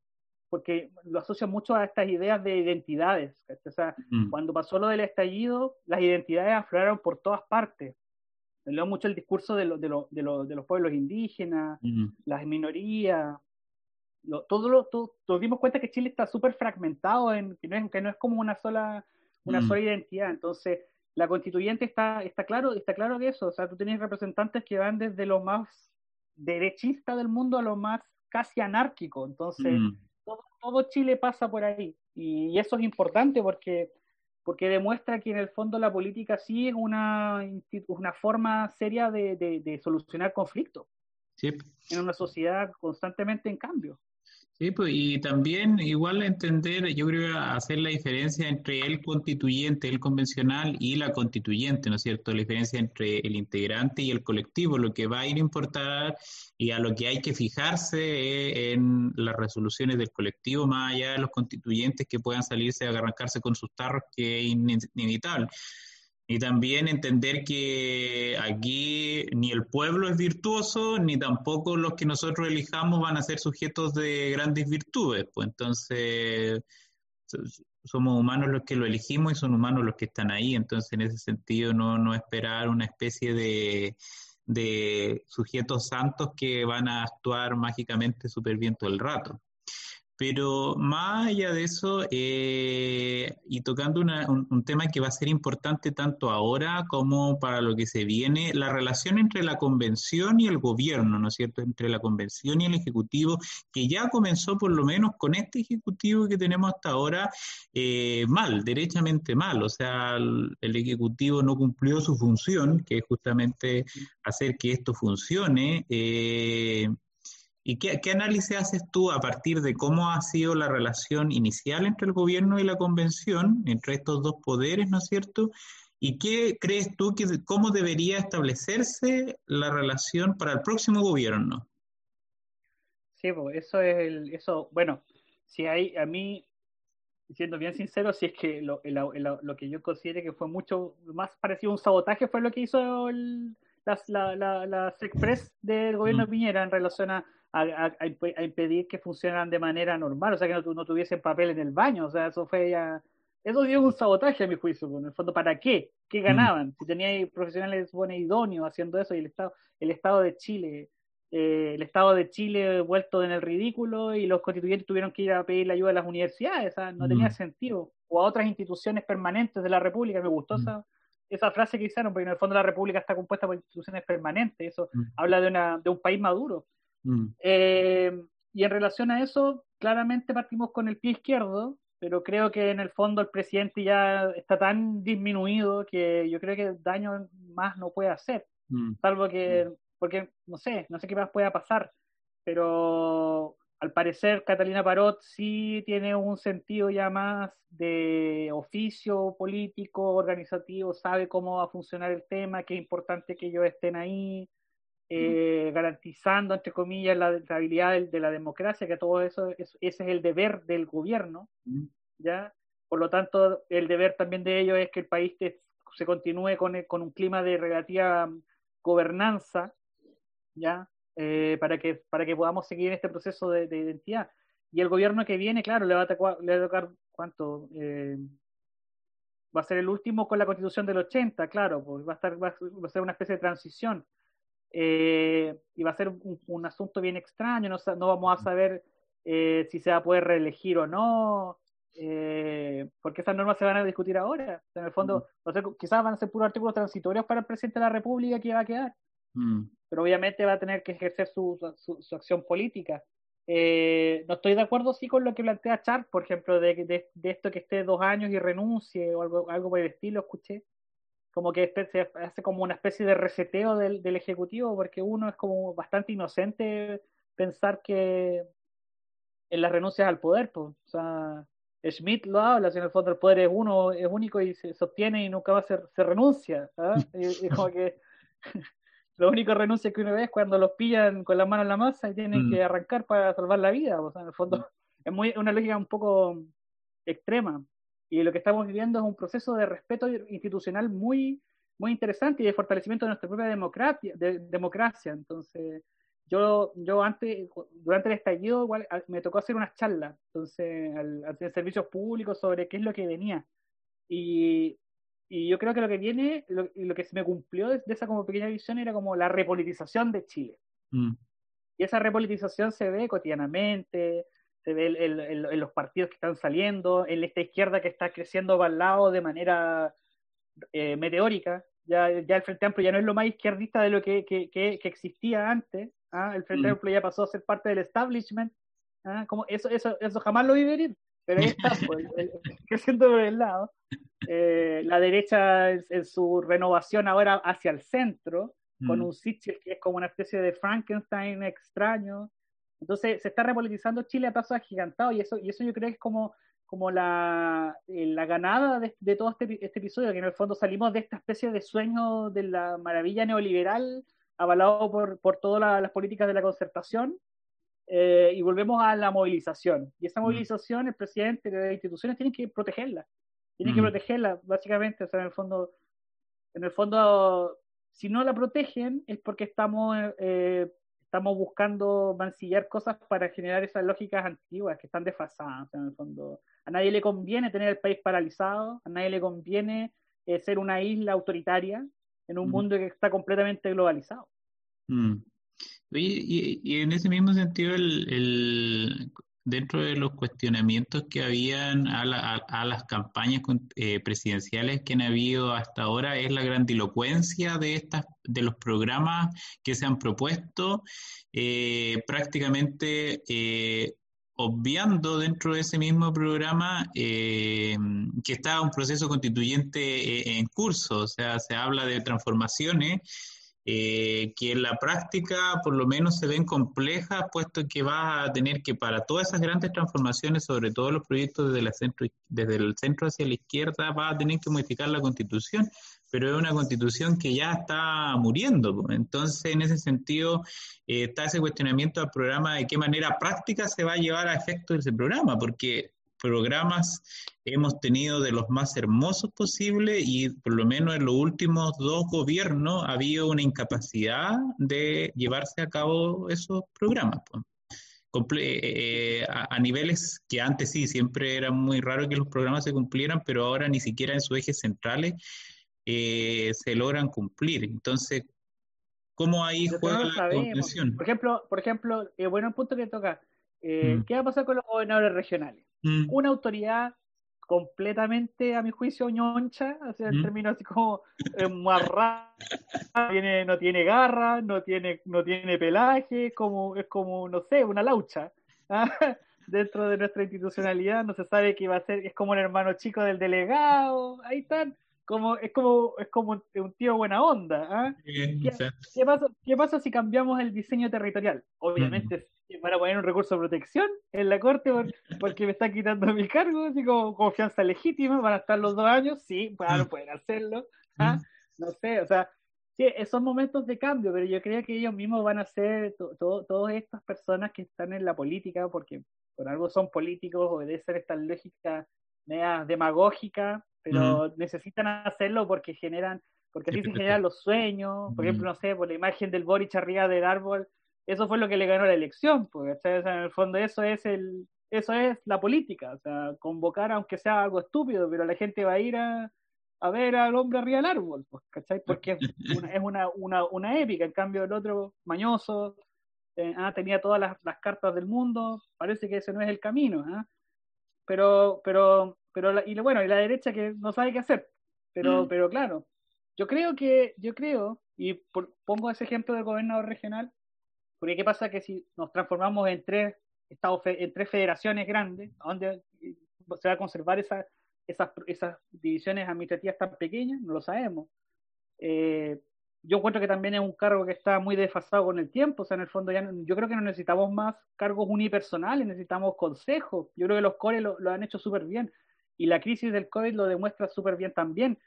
porque lo asocio mucho a estas ideas de identidades. O sea, mm. cuando pasó lo del estallido, las identidades afloraron por todas partes. Leo mucho el discurso de, de, de, de los pueblos indígenas, mm. las minorías. Lo, todo lo, nos dimos cuenta que Chile está súper fragmentado, en, que, no es, que no es como una sola, una mm. sola identidad. Entonces, la constituyente está, está claro, está claro que eso. O sea, tú tienes representantes que van desde lo más derechista del mundo a lo más casi anárquico. Entonces, todo, Chile pasa por ahí. Y, eso es importante porque, porque demuestra que en el fondo la política sí es una, una forma seria de, de, solucionar conflictos. En una sociedad constantemente en cambio. Sí, pues, y también igual entender, yo creo, hacer la diferencia entre el constituyente, el convencional y la constituyente, ¿no es cierto? La diferencia entre el integrante y el colectivo, lo que va a ir a importar y a lo que hay que fijarse en las resoluciones del colectivo, más allá de los constituyentes que puedan salirse a arrancarse con sus tarros, que es inevitable. Y también entender que aquí ni el pueblo es virtuoso, ni tampoco los que nosotros elijamos van a ser sujetos de grandes virtudes. Pues entonces somos humanos los que lo elegimos y son humanos los que están ahí. Entonces en ese sentido no, no esperar una especie de, de sujetos santos que van a actuar mágicamente súper bien todo el rato. Pero más allá de eso, eh, y tocando un, tema que va a ser importante tanto ahora como para lo que se viene, la relación entre la convención y el gobierno, ¿no es cierto? Entre la convención y el ejecutivo, que ya comenzó por lo menos con este ejecutivo que tenemos hasta ahora eh, mal, derechamente mal. O sea, el, el, ejecutivo no cumplió su función, que es justamente hacer que esto funcione. Eh, ¿Y qué, análisis haces tú a partir de cómo ha sido la relación inicial entre el gobierno y la convención, entre estos dos poderes, ¿no es cierto? ¿Y qué crees tú que cómo debería establecerse la relación para el próximo gobierno? Sí, pues eso es el, eso, bueno, si hay, a mí, siendo bien sincero, si es que lo, lo que yo considero que fue mucho más parecido a un sabotaje fue lo que hizo el, la, la, la, SECPRES del gobierno de mm. Piñera en relación a, a, impedir que funcionaran de manera normal, o sea, que no, no, tuviesen papel en el baño, o sea, eso fue ya... Eso dio un sabotaje a mi juicio, pues, en el fondo, ¿para qué? ¿Qué mm. ganaban? Si tenía profesionales bueno, idóneos haciendo eso y el Estado, el Estado de Chile, eh, el Estado de Chile vuelto en el ridículo y los constituyentes tuvieron que ir a pedir la ayuda a las universidades, sea, no tenía mm. sentido. O a otras instituciones permanentes de la República, me gustó esa, esa frase que hicieron, porque en el fondo la República está compuesta por instituciones permanentes, eso habla de, una, de un país maduro. Mm. Eh, y en relación a eso, claramente partimos con el pie izquierdo, pero creo que en el fondo el presidente ya está tan disminuido que yo creo que daño más no puede hacer, mm. salvo que, mm. porque no sé, no sé qué más pueda pasar, pero al parecer Catalina Parot sí tiene un sentido ya más de oficio político, organizativo, sabe cómo va a funcionar el tema, que es importante que ellos estén ahí, eh, garantizando, entre comillas, la estabilidad de, la democracia, que todo eso, ese es el deber del gobierno, ¿ya? Por lo tanto, el deber también de ellos es que el país se continúe con, con, un clima de relativa gobernanza, ¿ya? Eh, para, que, para que podamos seguir este proceso de, identidad. Y el gobierno que viene, claro, le va a, tocar, le va a tocar ¿cuánto? Eh, va a ser el último con la constitución del 80, claro, pues va a, estar, va a ser una especie de transición eh, y va a ser un, asunto bien extraño, no, no vamos a saber eh, si se va a poder reelegir o no, eh, porque esas normas se van a discutir ahora. En el fondo, quizás van a ser puros artículos transitorios para el presidente de la República que va a quedar, mm. pero obviamente va a tener que ejercer su, su, acción política. Eh, no estoy de acuerdo sí con lo que plantea Char, por ejemplo, de, de, de, esto que esté dos años y renuncie o algo, algo por el estilo, escuché como que se hace como una especie de reseteo del, del, Ejecutivo, porque uno es como bastante inocente pensar que en las renuncias al poder, pues, o sea, Schmidt lo habla, si en el fondo el poder es uno, es único y se sostiene y nunca va a ser, se renuncia, (laughs) y, como que (laughs) lo único renuncia que uno ve es cuando los pillan con la mano en la masa y tienen mm. que arrancar para salvar la vida, o sea, en el fondo es muy una lógica un poco extrema. Y lo que estamos viviendo es un proceso de respeto institucional muy, muy interesante y de fortalecimiento de nuestra propia democracia. De, democracia. Entonces, yo, yo antes, durante el estallido, igual, me tocó hacer unas charlas, entonces, al, hacer servicios públicos sobre qué es lo que venía. Y, y yo creo que lo que viene, lo, lo que se me cumplió de, esa como pequeña visión era como la repolitización de Chile. Mm. Y esa repolitización se ve cotidianamente, se ve en los partidos que están saliendo, en esta izquierda que está creciendo para el lado de manera eh, meteórica. Ya, ya el Frente Amplio ya no es lo más izquierdista de lo que, que, que, existía antes. ¿ah? El Frente mm. Amplio ya pasó a ser parte del establishment. ¿ah? Como eso, eso, eso jamás lo vi venir, pero ahí está, pues, (laughs) creciendo por el lado. Eh, la derecha en, su renovación ahora hacia el centro, con mm. un Sichel que es como una especie de Frankenstein extraño. Entonces se está repolitizando Chile a pasos agigantados y eso, y eso yo creo que es como como la, eh, la ganada de, todo este, este, episodio, que en el fondo salimos de esta especie de sueño de la maravilla neoliberal avalado por, por todas las políticas de la concertación eh, y volvemos a la movilización. Y esa mm. movilización, el presidente de las instituciones tienen que protegerla, tienen que mm. protegerla, básicamente, o sea, en el fondo, en el fondo, si no la protegen es porque estamos eh, estamos buscando mancillar cosas para generar esas lógicas antiguas que están desfasadas. en el fondo, a nadie le conviene tener el país paralizado, a nadie le conviene eh, ser una isla autoritaria en un mundo que está completamente globalizado. Mm. y, en ese mismo sentido, el, dentro de los cuestionamientos que habían a, las campañas eh, presidenciales que han habido hasta ahora es la grandilocuencia de estas de los programas que se han propuesto, eh, prácticamente eh, obviando dentro de ese mismo programa que está un proceso constituyente en curso, o sea, se habla de transformaciones eh, que en la práctica por lo menos se ven complejas, puesto que va a tener que para todas esas grandes transformaciones, sobre todo los proyectos desde, la centro, desde el centro hacia la izquierda, va a tener que modificar la constitución, pero es una constitución que ya está muriendo. Entonces, en ese sentido, eh, está ese cuestionamiento al programa de qué manera práctica se va a llevar a efecto ese programa, porque programas hemos tenido de los más hermosos posibles y por lo menos en los últimos dos gobiernos ha habido una incapacidad de llevarse a cabo esos programas. Eh, a, niveles que antes sí, siempre era muy raro que los programas se cumplieran, pero ahora ni siquiera en sus ejes centrales eh, se logran cumplir. Entonces, ¿cómo ahí juega la comprensión? Por ejemplo, por ejemplo eh, bueno, un punto que toca, mm. ¿qué va a pasar con los gobernadores regionales? Mm. Una autoridad completamente, a mi juicio, ñoncha, o sea, en mm. términos así como eh, marrada, tiene, no tiene garra, no tiene, no tiene pelaje, como, es como, no sé, una laucha. (laughs) ¿ah? Dentro de nuestra institucionalidad no se sabe qué va a ser, es como un hermano chico del delegado, ahí están, como, es como, es como un tío buena onda. ¿ah? ¿Qué, pasa, ¿Qué pasa si cambiamos el diseño territorial? Obviamente mm para poner un recurso de protección en la corte porque me está quitando mi cargo, así como confianza legítima, van a estar los dos años, sí, claro, mm. pueden hacerlo, ¿ah? mm. no sé, o sea, sí, son momentos de cambio, pero yo creo que ellos mismos van a ser, todas estas personas que están en la política, porque por algo son políticos, obedecen estas lógicas media demagógicas, pero mm. necesitan hacerlo porque generan, porque así se generan los sueños, por ejemplo, no sé, por la imagen del Boric arriba del árbol, eso fue lo que le ganó la elección, pues, en el fondo eso es el, eso es la política, o sea, convocar aunque sea algo estúpido, pero la gente va a ir a, ver al hombre arriba del árbol, pues, ¿cachai? Porque es una, es una, una, una épica, en cambio el otro mañoso, eh, ah, tenía todas las, cartas del mundo, parece que ese no es el camino, ¿ah? pero, pero, pero, y bueno, y la derecha que no sabe qué hacer, pero, mm. pero claro, yo creo que, yo creo, y pongo ese ejemplo del gobernador regional, porque ¿qué pasa? Que si nos transformamos en tres, estados, en tres federaciones grandes, ¿dónde se va a conservar esa, esas, esas divisiones administrativas tan pequeñas? No lo sabemos. Eh, yo encuentro que también es un cargo que está muy desfasado con el tiempo, o sea, en el fondo ya yo creo que no necesitamos más cargos unipersonales, necesitamos consejos. Yo creo que los CORE lo, lo han hecho súper bien y la crisis del COVID lo demuestra súper bien también.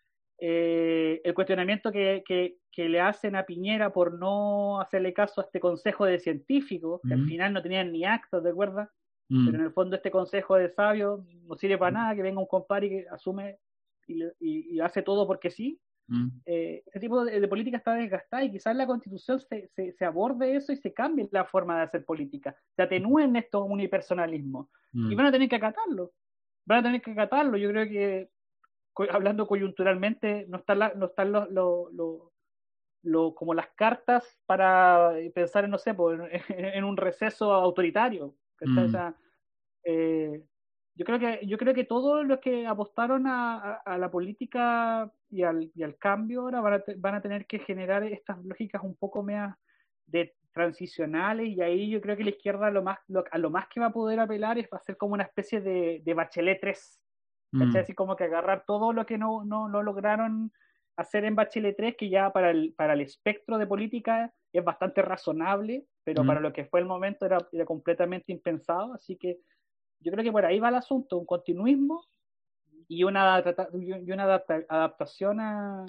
Eh, el cuestionamiento que, que, le hacen a Piñera por no hacerle caso a este consejo de científicos, que al final no tenían ni actos, ¿de acuerdo? Pero en el fondo este consejo de sabios no sirve para nada, que venga un compadre que asume y, y, hace todo porque sí. mm. eh, ese tipo de, política está desgastada y quizás la constitución se, se, aborde eso y se cambie la forma de hacer política, se atenúen estos unipersonalismos y mm. van a tener que acatarlo, van a tener que acatarlo. Yo creo que hablando coyunturalmente no están, no están los, los, como las cartas para pensar en, no sé, en, un receso autoritario. Mm. Eh, yo creo que yo creo que todos los que apostaron a, la política y al, y al, cambio ahora van a, van a tener que generar estas lógicas un poco más de transicionales y ahí yo creo que la izquierda lo más a lo más que va a poder apelar es va a ser como una especie de, de bachelet 3 mm. así como que agarrar todo lo que no, no, no, lograron hacer en bachelet 3 que ya para el, para el espectro de política es bastante razonable pero mm. para lo que fue el momento era, era completamente impensado así que yo creo que por ahí va el asunto, un continuismo y una, y una adaptación a,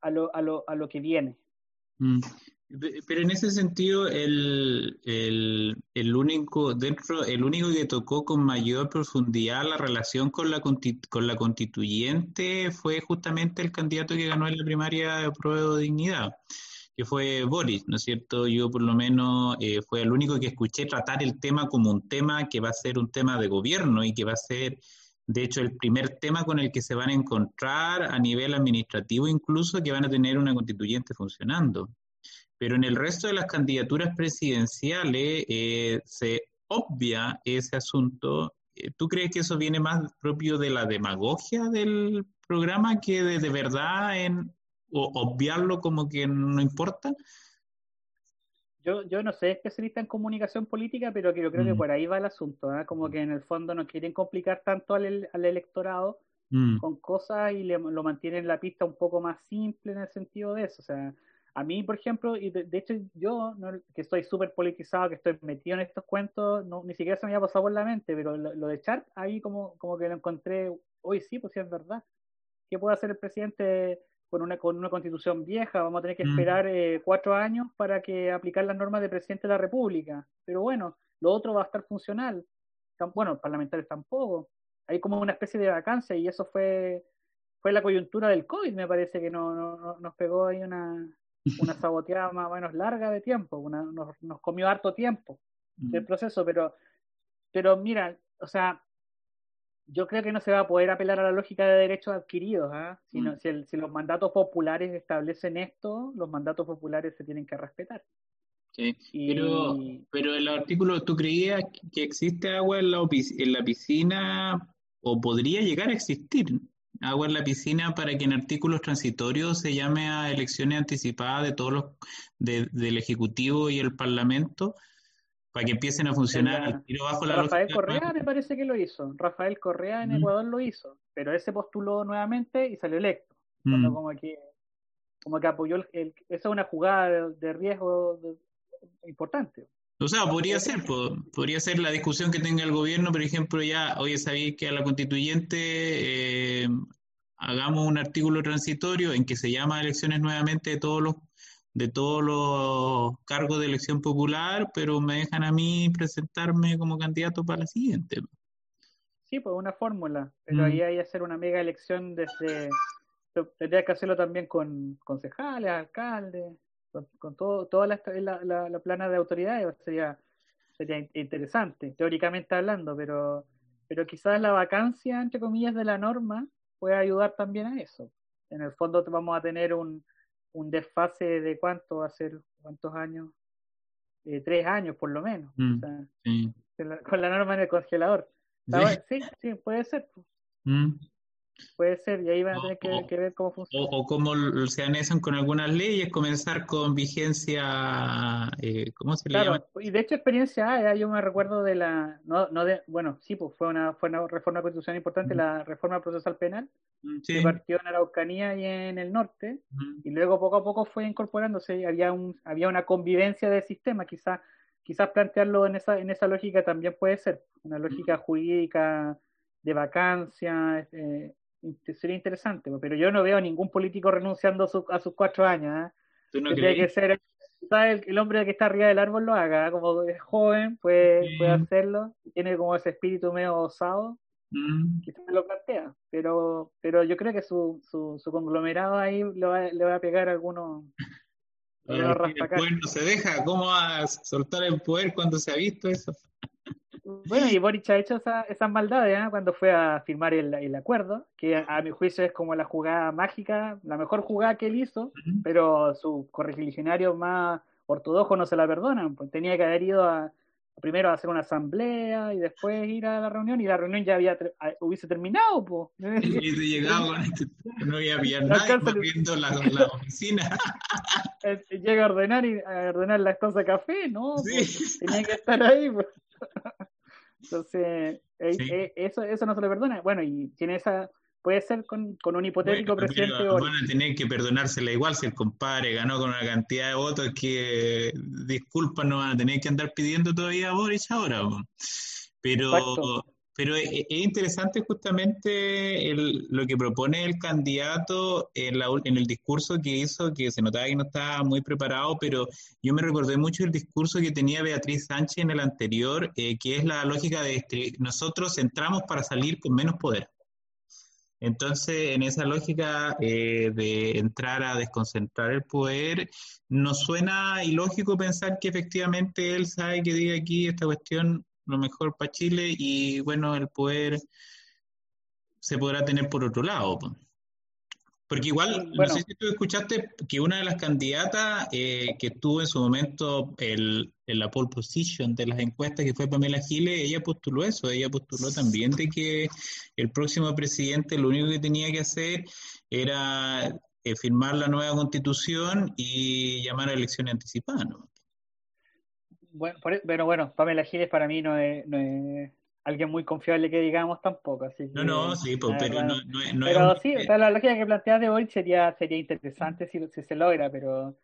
a, lo, a, lo, a lo que viene. Mm. Pero en ese sentido, el, el, el, único dentro, el único que tocó con mayor profundidad la relación con la, con la constituyente fue justamente el candidato que ganó en la primaria de prueba de dignidad que fue Boris, ¿no es cierto? Yo por lo menos eh, fue el único que escuché tratar el tema como un tema que va a ser un tema de gobierno y que va a ser, de hecho, el primer tema con el que se van a encontrar a nivel administrativo incluso, que van a tener una constituyente funcionando. Pero en el resto de las candidaturas presidenciales eh, se obvia ese asunto. Eh, ¿Tú crees que eso viene más propio de la demagogia del programa que de, de verdad en, obviarlo como que no importa? Yo, yo no sé especialista en comunicación política, pero yo creo que mm. por ahí va el asunto, ¿eh? como que en el fondo no quieren complicar tanto al, al electorado mm. con cosas y le, lo mantienen la pista un poco más simple en el sentido de eso. O sea, a mí, por ejemplo, y de, hecho yo, que estoy súper politizado, que estoy metido en estos cuentos, no, ni siquiera se me había pasado por la mente, pero lo, de Chart, ahí como, como que lo encontré, hoy sí, pues sí es verdad. ¿Qué puede hacer el presidente con una, con una constitución vieja, vamos a tener que esperar eh, cuatro años para que aplicar las normas del presidente de la República. Pero bueno, lo otro va a estar funcional. Bueno, parlamentarios tampoco. Hay como una especie de vacancia y eso fue, fue la coyuntura del COVID, me parece que no, no, nos pegó ahí una, una (laughs) saboteada más o menos larga de tiempo, una, nos, nos comió harto tiempo del proceso, pero, pero mira, o sea, yo creo que no se va a poder apelar a la lógica de derechos adquiridos, ¿ah? mm. si, los mandatos populares establecen esto, los mandatos populares se tienen que respetar. Sí, pero, pero el artículo, ¿tú creías que existe agua en la, en la piscina o podría llegar a existir agua en la piscina para que en artículos transitorios se llame a elecciones anticipadas de todos los del Ejecutivo y el Parlamento? Para que empiecen a funcionar bajo la Rafael Correa me parece que lo hizo. Rafael Correa en Ecuador lo hizo, pero ese postuló nuevamente y salió electo. Como que como que apoyó el, esa es una jugada de, riesgo importante. O sea, podría ser, podría ser la discusión que tenga el gobierno, por ejemplo, ya, oye, sabéis que a la constituyente eh, hagamos un artículo transitorio en que se llama elecciones nuevamente de todos los de todos los cargos de elección popular, pero me dejan a mí presentarme como candidato para la siguiente. Sí, pues una fórmula, pero ahí mm. hay que hacer una mega elección desde, tendría que hacerlo también con concejales, alcaldes, con, todo, toda la, la, plana de autoridades, sería, sería interesante, teóricamente hablando, pero, pero quizás la vacancia, entre comillas, de la norma puede ayudar también a eso. En el fondo vamos a tener un, un desfase de cuánto va a ser, cuántos años, eh, tres años por lo menos, mm, con, la, norma en el congelador. Sí, sí, puede ser. Mm. Puede ser, y ahí van a tener que, ver cómo funciona. O, cómo se anexan con algunas leyes, comenzar con vigencia, eh, ¿cómo se le llama? Y de hecho experiencia yo me recuerdo de la, no, no de, bueno, sí, pues fue una, fue una reforma constitucional importante, la reforma procesal penal, mm, que partió en Araucanía y en el norte, y luego poco a poco fue incorporándose, había, un, había una convivencia de sistema, quizás quizás plantearlo en esa, en esa lógica también puede ser, una lógica jurídica de vacancia, eh, sería interesante, pero yo no veo a ningún político renunciando a, sus cuatro años. ¿eh? Tiene que ser el, hombre que está arriba del árbol lo haga, ¿eh? como es joven, puede, puede hacerlo, tiene como ese espíritu medio osado. mm. quizás lo plantea, pero, pero yo creo que su, su, su conglomerado ahí le va, le va a pegar algunos... el poder no se deja, ¿cómo va a soltar el poder cuando se ha visto eso? Bueno, y (laughs) Boric ha hecho esa, esas maldades ¿eh? cuando fue a firmar el, el, acuerdo, que a mi juicio es como la jugada mágica, la mejor jugada que él hizo, pero su correligionario más ortodoxo no se la perdonan, pues tenía que haber ido a, primero a hacer una asamblea y después ir a la reunión y la reunión ya había hubiese terminado pues. (laughs) llegado este, (laughs) no había viendo la, la oficina llega a ordenar y a ordenar las cosas de café no pues, tenía que estar ahí pues. Entonces, eh, eso, eso no se le perdona. Bueno, y tiene esa, puede ser con, con un hipotético presidente. Van a tener que perdonársela igual si el compadre ganó con una cantidad de votos que, disculpas, no van a tener que andar pidiendo todavía a Boris ahora. Pero, pero es, interesante justamente lo que propone el candidato en, la, en, el discurso que hizo, que se notaba que no estaba muy preparado, pero yo me recordé mucho el discurso que tenía Beatriz Sánchez en el anterior, eh, que es la lógica de este, nosotros entramos para salir con menos poder. Entonces, en esa lógica eh, de entrar a desconcentrar el poder, nos suena ilógico pensar que efectivamente él sabe que diga aquí esta cuestión lo mejor para Chile y bueno, el poder se podrá tener por otro lado. Porque igual, no sé si tú escuchaste que una de las candidatas eh, que tuvo en su momento el, la pole position de las encuestas, que fue Pamela Giles, ella postuló eso, ella postuló también de que el próximo presidente lo único que tenía que hacer era eh, firmar la nueva constitución y llamar a elecciones anticipadas. ¿no? Bueno, e, pero bueno, Pamela Giles para mí no es, alguien muy confiable que digamos tampoco. Así no, no, sí, pues, pero no, no, Pero sí, la lógica que planteas de hoy sería, sería interesante si, si se logra, pero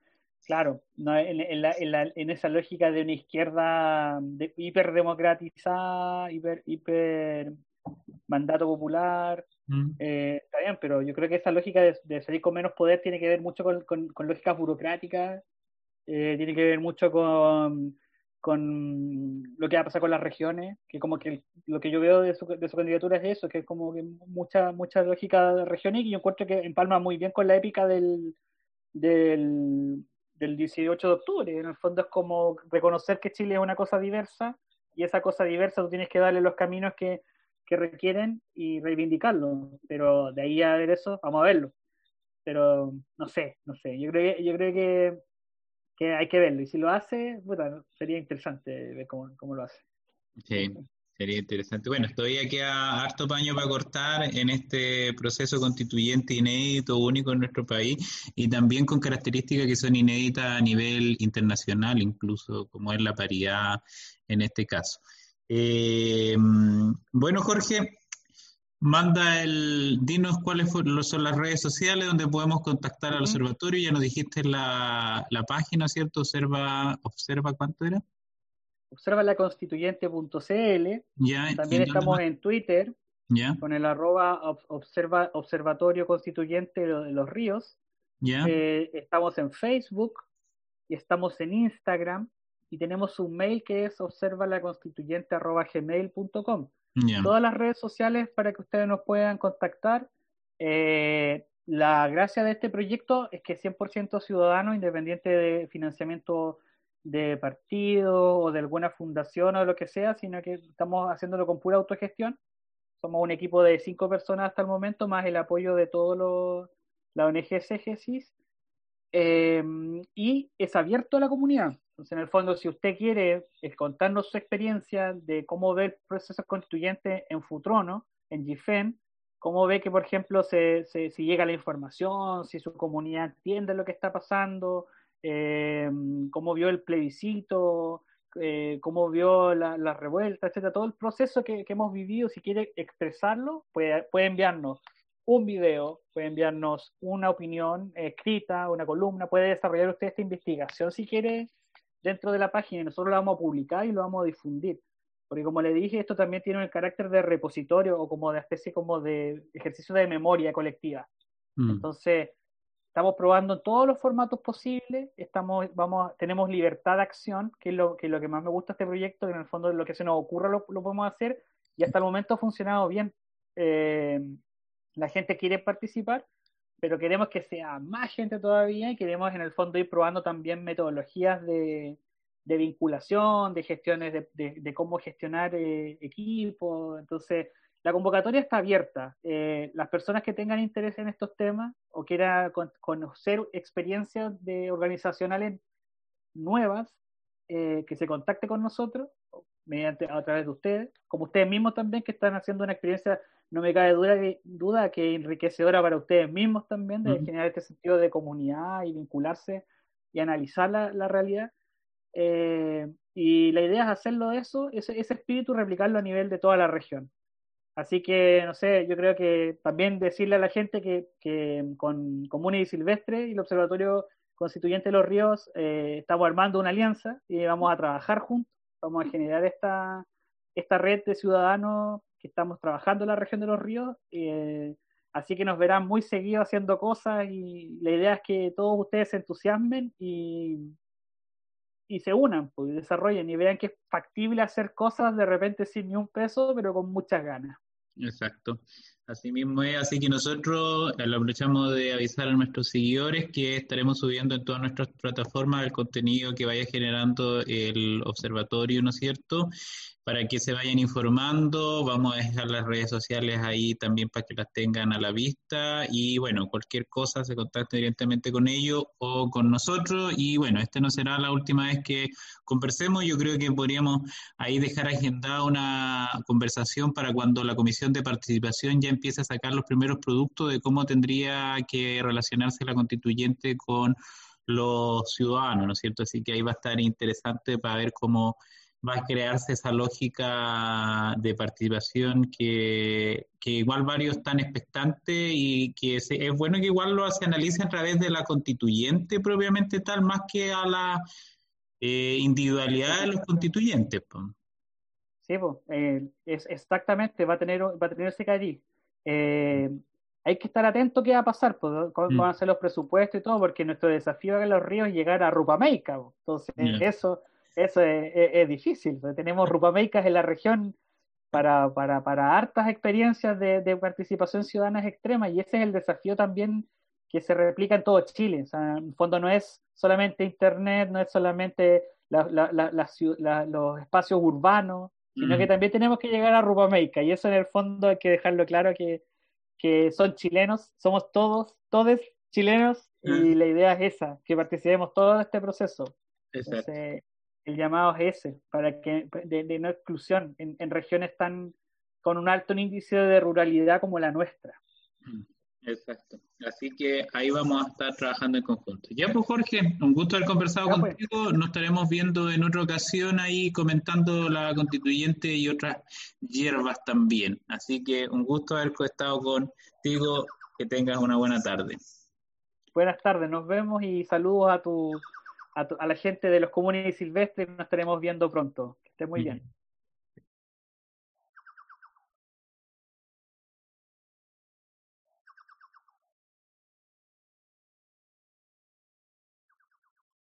claro, no, en, en, la, en, la, en, esa lógica de una izquierda de, hiperdemocratizada, hiper, hiper mandato popular, mm. eh, está bien, pero yo creo que esa lógica de, de, salir con menos poder tiene que ver mucho con, con, con lógicas burocráticas, eh, tiene que ver mucho con con lo que va a pasar con las regiones, que como que lo que yo veo de su, de su candidatura es eso, que es como que mucha, mucha lógica de regiones y yo encuentro que empalma muy bien con la épica del, del, del 18 de octubre. En el fondo es como reconocer que Chile es una cosa diversa y esa cosa diversa tú tienes que darle los caminos que, que requieren y reivindicarlo. Pero de ahí a ver eso, vamos a verlo. Pero no sé, no sé. Yo creo, yo creo que que hay que verlo. Y si lo hace, bueno, sería interesante ver cómo, cómo lo hace. Sí, sería interesante. Bueno, todavía queda harto paño para cortar en este proceso constituyente inédito, único en nuestro país, y también con características que son inéditas a nivel internacional, incluso como es la paridad en este caso. Eh, bueno, Jorge, manda el, dinos cuáles son las redes sociales donde podemos contactar al observatorio. Ya nos dijiste la, la página, ¿cierto? Observa, observa ¿cuánto era? Observa la constituyente.cl. Ya, También estamos en Twitter ya. con el arroba observa, observatorio constituyente de los ríos. Ya. Eh, estamos en Facebook y estamos en Instagram y tenemos un mail que es observalaconstituyente.gmail.com. Todas las redes sociales para que ustedes nos puedan contactar. Eh, la gracia de este proyecto es que es 100% ciudadano, independiente de financiamiento de partido o de alguna fundación o lo que sea, sino que estamos haciéndolo con pura autogestión. Somos un equipo de cinco personas hasta el momento, más el apoyo de todos la ONG CGSIS. Eh, y es abierto a la comunidad. Entonces, en el fondo, si usted quiere eh, contarnos su experiencia de cómo ve el proceso constituyente en Futrono, en GIFEN, cómo ve que, por ejemplo, se, se, si llega la información, si su comunidad entiende lo que está pasando, eh, cómo vio el plebiscito, eh, cómo vio la, revuelta, etcétera, todo el proceso que, que, hemos vivido, si quiere expresarlo, puede, puede enviarnos un video, puede enviarnos una opinión escrita, una columna, puede desarrollar usted esta investigación si quiere dentro de la página y nosotros lo vamos a publicar y lo vamos a difundir. Porque como le dije, esto también tiene el carácter de repositorio o como de especie como de ejercicio de memoria colectiva. Mm. Entonces, estamos probando todos los formatos posibles, estamos, vamos, tenemos libertad de acción, que es lo que, lo que más me gusta de este proyecto, que en el fondo lo que se nos ocurra lo, lo podemos hacer, y hasta el momento ha funcionado bien. Eh, la gente quiere participar, pero queremos que sea más gente todavía y queremos en el fondo ir probando también metodologías de, vinculación, de gestiones, de, cómo gestionar eh, equipos. Entonces, la convocatoria está abierta. Eh, las personas que tengan interés en estos temas o quieran conocer experiencias de organizacionales nuevas, eh, que se contacte con nosotros mediante a través de ustedes, como ustedes mismos también que están haciendo una experiencia, no me cabe duda, duda que enriquecedora para ustedes mismos también, de generar este sentido de comunidad y vincularse y analizar la, la realidad. Eh, y la idea es hacerlo de eso, ese, ese espíritu, replicarlo a nivel de toda la región. Así que, no sé, yo creo que también decirle a la gente que, que con Comuna y Silvestre y el Observatorio Constituyente de los Ríos eh, estamos armando una alianza y vamos a trabajar juntos, vamos a generar esta, esta red de ciudadanos que estamos trabajando en la región de los ríos. Eh, así que nos verán muy seguido haciendo cosas y la idea es que todos ustedes se entusiasmen y, y se unan, pues, y desarrollen y vean que es factible hacer cosas de repente sin ni un peso, pero con muchas ganas. Exacto. Así mismo es, así que nosotros eh, lo aprovechamos de avisar a nuestros seguidores que estaremos subiendo en todas nuestras plataformas el contenido que vaya generando el observatorio, ¿no es cierto? para que se vayan informando. Vamos a dejar las redes sociales ahí también para que las tengan a la vista. Y bueno, cualquier cosa se contacte directamente con ellos o con nosotros. Y bueno, esta no será la última vez que conversemos. Yo creo que podríamos ahí dejar agendada una conversación para cuando la comisión de participación ya empiece a sacar los primeros productos de cómo tendría que relacionarse la constituyente con los ciudadanos, ¿no es cierto? Así que ahí va a estar interesante para ver cómo va a crearse esa lógica de participación que, igual varios están expectantes y que es, bueno que igual lo se analice a través de la constituyente propiamente tal, más que a la eh, individualidad de los constituyentes. Sí, pues, es exactamente, va a tener, va a tener ese cariz. Eh, hay que estar atento qué va a pasar, pues, cómo mm. van a ser los presupuestos y todo, porque nuestro desafío en los ríos es llegar a Rupameica. Entonces, eso eso es, difícil. Tenemos rupameicas en la región para, para, para hartas experiencias de, participación ciudadana extrema y ese es el desafío también que se replica en todo Chile. O sea, en fondo no es solamente Internet, no es solamente los espacios urbanos, sino que también tenemos que llegar a Rupameica y eso en el fondo hay que dejarlo claro que, que son chilenos, somos todos, todos chilenos y la idea es esa, que participemos todo este proceso. Exacto el llamado es ese, para que de, no exclusión en, regiones tan con un alto índice de ruralidad como la nuestra. Mm, exacto. Así que ahí vamos a estar trabajando en conjunto. Ya pues Jorge, un gusto haber conversado pues. contigo. Nos estaremos viendo en otra ocasión ahí comentando la constituyente y otras hierbas también. Así que un gusto haber estado contigo. Que tengas una buena tarde. Buenas tardes, nos vemos y saludos a tu a, la gente de los comunes y silvestres. Nos estaremos viendo pronto. Que esté muy (laughs) bien.